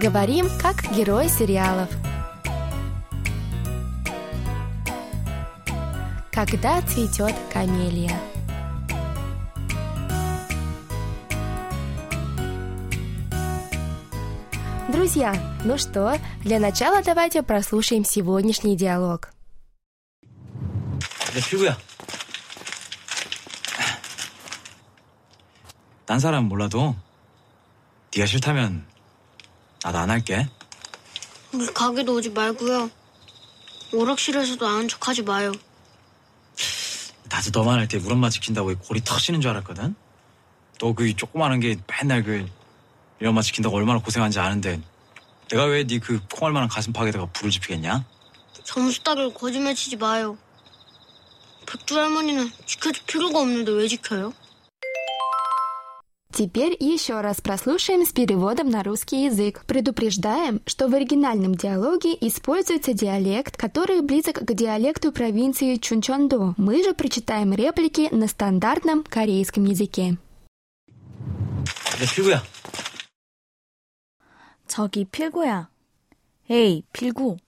Говорим, как герои сериалов. Когда цветет камелия. Друзья, ну что, для начала давайте прослушаем сегодняшний диалог. 내 필구야. 딴 사람 몰라도 네가 싫다면 나도 안 할게. 우리 가게도 오지 말고요. 오락실에서도 아는 척하지 마요. 나도 너만 할 때 우리 엄마 지킨다고 골이 터지는 줄 알았거든. 너 그 조그마한 게 맨날 그 우리 엄마 지킨다고 얼마나 고생한지 아는데 내가 왜 네 그 콩알만한 가슴 파에다가 불을 지피겠냐? 점수 따기로 거짓말 치지 마요. 백두 할머니는 지켜줄 필요가 없는데 왜 지켜요? Теперь еще раз прослушаем с переводом на русский язык. Предупреждаем, что в оригинальном диалоге используется диалект, который близок к диалекту провинции Чунчондо. Мы же прочитаем реплики на стандартном корейском языке. 내 필구야. 저기 필구야. 에이, 필구.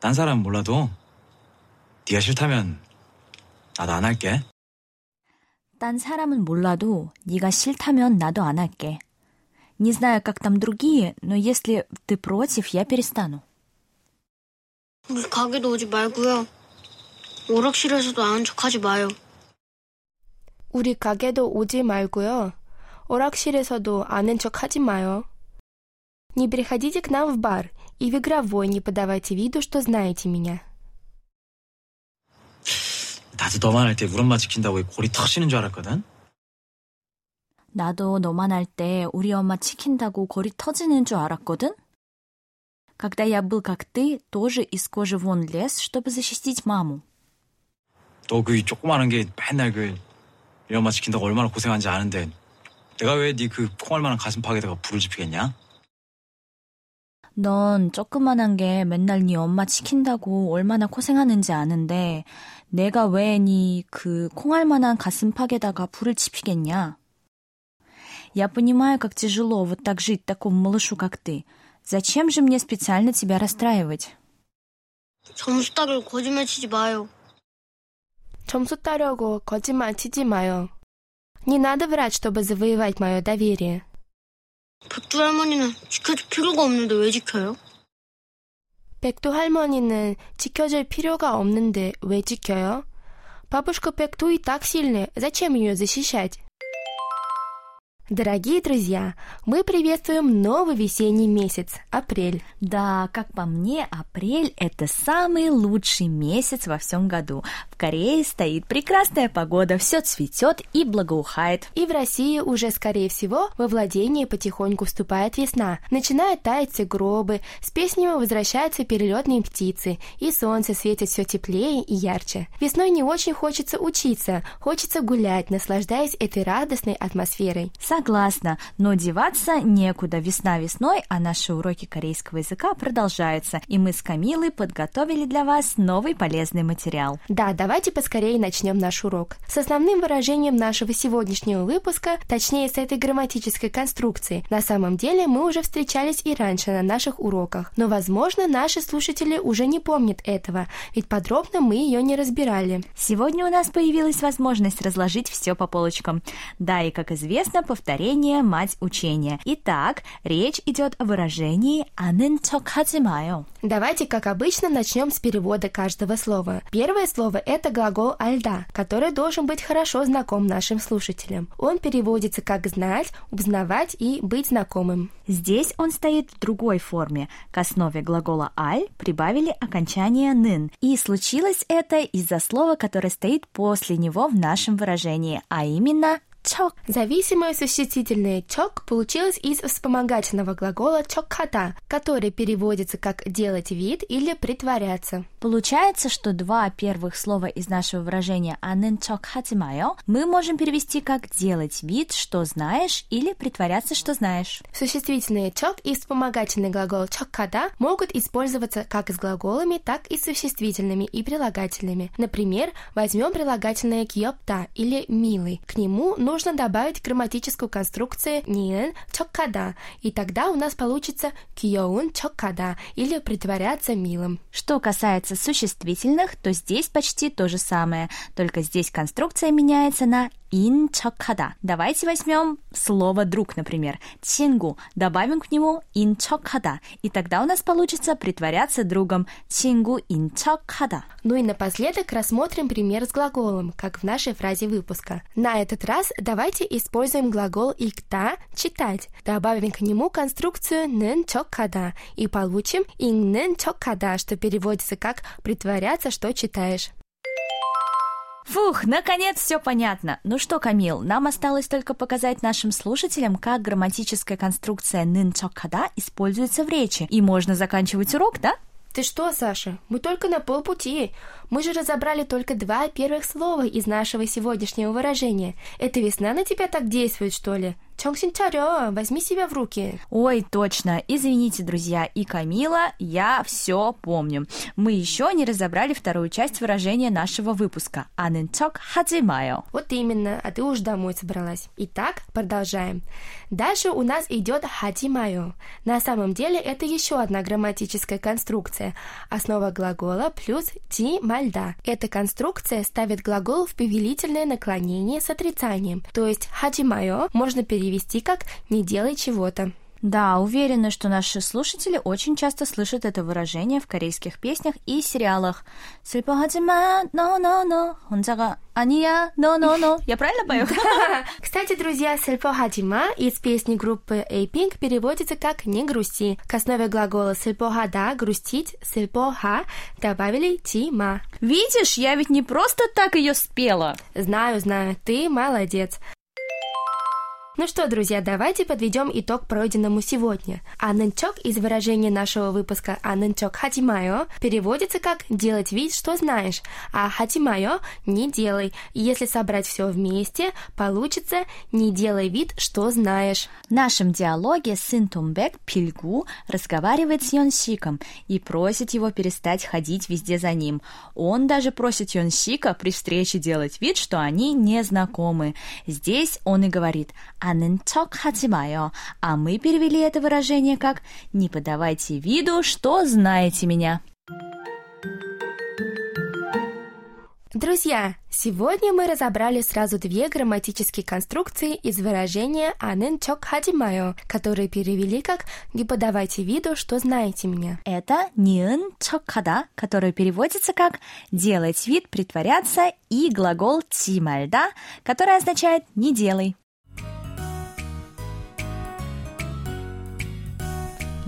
딴 사람 몰라도 네가 싫다면 나도 안 할게. 딴 사람은 몰라도 네가 싫다면 나도 안 할게. Не знаю, как там другие, но если ты против, я перестану. 우리 가게도 오지 말고요. 오락실에서도 아는 척하지 마요. 우리 가게도 오지 말고요. 오락실에서도 아는 척 하지 마요. Не приходите к нам в бар и в игровой не подавайте виду, что знаете меня. 나도 너만 할 때 우리 엄마 지킨다고 골이 터지는 줄 알았거든. 나도 너만 할 때 우리 엄마 지킨다고 골이 터지는 줄 알았거든? Когда я был как ты, тоже из кожи вон лез, чтобы защитить маму. 너 그 조그마한 게 맨날 그 우리 엄마 지킨다고 얼마나 고생한지 아는데 내가 왜 네 그 콩알만한 가슴 파에다가 불을 지피겠냐? 넌 조그만한 게 맨날 네 엄마 지킨다고 얼마나 고생하는지 아는데 내가 왜 네 그 콩알만한 가슴팍에다가 불을 지피겠냐? Я понимаю, как тяжело вот так жить такому малышу, как ты. Зачем же мне специально тебя расстраивать? 점수 따기로 거짓말 치지 마요. 점수 따려고 거짓말 치지 마요. Не надо врать, чтобы завоевать мое доверие. 백두 할머니는 지켜줄 필요가 없는데 왜 지켜요? 백두 할머니는 지켜줄 필요가 없는데 왜 지켜요? Бабушка Пекту и так сильная, зачем ее защищать? Дорогие друзья, мы приветствуем новый весенний месяц, апрель. Да, как по мне, апрель – это самый лучший месяц во всем году. В Корее стоит прекрасная погода, все цветет и благоухает. И в России уже, скорее всего, во владение потихоньку вступает весна. Начинают таять все гробы, с песнями возвращаются перелетные птицы, и солнце светит все теплее и ярче. Весной не очень хочется учиться, хочется гулять, наслаждаясь этой радостной атмосферой. Согласна, но деваться некуда. Весна весной, а наши уроки корейского языка продолжаются, и мы с Камилой подготовили для вас новый полезный материал. Да, давайте поскорее начнем наш урок. С основным выражением нашего сегодняшнего выпуска, точнее с этой грамматической конструкции, на самом деле мы уже встречались и раньше на наших уроках, но, возможно, наши слушатели уже не помнят этого, ведь подробно мы ее не разбирали. Сегодня у нас появилась возможность разложить все по полочкам. Да, и как известно, Повторение – мать учения. Итак, речь идет о выражении «анен токхазимаю». Давайте, как обычно, начнем с перевода каждого слова. Первое слово – это глагол «альда», который должен быть хорошо знаком нашим слушателям. Он переводится как «знать», «узнавать» и «быть знакомым». Здесь он стоит в другой форме. К основе глагола «аль» прибавили окончание «нын». И случилось это из-за слова, которое стоит после него в нашем выражении, а именно чок. Зависимое существительное чок получилось из вспомогательного глагола чокхата, который переводится как делать вид или притворяться. Получается, что два первых слова из нашего выражения анен чокхатимайо мы можем перевести как делать вид, что знаешь, или притворяться, что знаешь. Существительные чок и вспомогательный глагол чокхата могут использоваться как с глаголами, так и с существительными и прилагательными. Например, возьмем прилагательное кьёпта или милый. К нему нужно можно добавить грамматическую конструкцию ниен чоккада, и тогда у нас получится киоун чоккада или притворяться милым. Что касается существительных, то здесь почти то же самое, только здесь конструкция меняется на ин чоккада. Давайте возьмем слово друг, например, чингу, добавим к нему ин чоккада, и тогда у нас получится притворяться другом чингу ин чоккада. Ну и напоследок рассмотрим пример с глаголом, как в нашей фразе выпуска. На этот раз Давайте используем глагол «икта» – «читать». Добавим к нему конструкцию «нэн чоккада» и получим «иннэн чоккада», что переводится как «притворяться, что читаешь». Фух, наконец все понятно. Ну что, Камил, нам осталось только показать нашим слушателям, как грамматическая конструкция нын чокада используется в речи. И можно заканчивать урок, да? Ты что, Саша? Мы только на полпути. Мы же разобрали только два первых слова из нашего сегодняшнего выражения. Эта весна на тебя так действует, что ли? Чонсин Чарё, возьми себя в руки. Ой, точно. Извините, друзья. И Камила, я все помню. Мы еще не разобрали вторую часть выражения нашего выпуска. Аненчок хаджимайо. Вот именно, а ты уж домой собралась. Итак, продолжаем. Дальше у нас идет хаджимайо. На самом деле это еще одна грамматическая конструкция. Основа глагола плюс ти мальда. Эта конструкция ставит глагол в повелительное наклонение с отрицанием. То есть хаджимайо можно перевести перевести как «не делай чего-то». Да, уверена, что наши слушатели очень часто слышат это выражение в корейских песнях и сериалах. Слепогадима, но, но, но, хонзага, ания, но, но, но. Я правильно пою? Кстати, друзья, слепогадима из песни группы A-Pink переводится как «не грусти». К основе глагола 슬퍼하다 грустить, 슬퍼하 добавили 지 마. Видишь, я ведь не просто так ее спела. Знаю, знаю, ты молодец. Ну что, друзья, давайте подведем итог пройденному сегодня. 아는 척 из выражения нашего выпуска 아는 척 하지 마요 переводится как «делать вид, что знаешь», а хатимайо – «не делай». Если собрать все вместе, получится «не делай вид, что знаешь». В нашем диалоге сын Тумбек Пильгу разговаривает с Йонсиком и просит его перестать ходить везде за ним. Он даже просит Йонсика при встрече делать вид, что они не знакомы. Здесь он и говорит – 아는 척 하지 마요. А мы перевели это выражение как «не подавайте виду, что знаете меня». Друзья, сегодня мы разобрали сразу две грамматические конструкции из выражения «анен чок хадимаю», которые перевели как «не подавайте виду, что знаете меня». Это «ниын чокхада», который переводится как «делать вид, притворяться» и глагол «тимальда», который означает «не делай».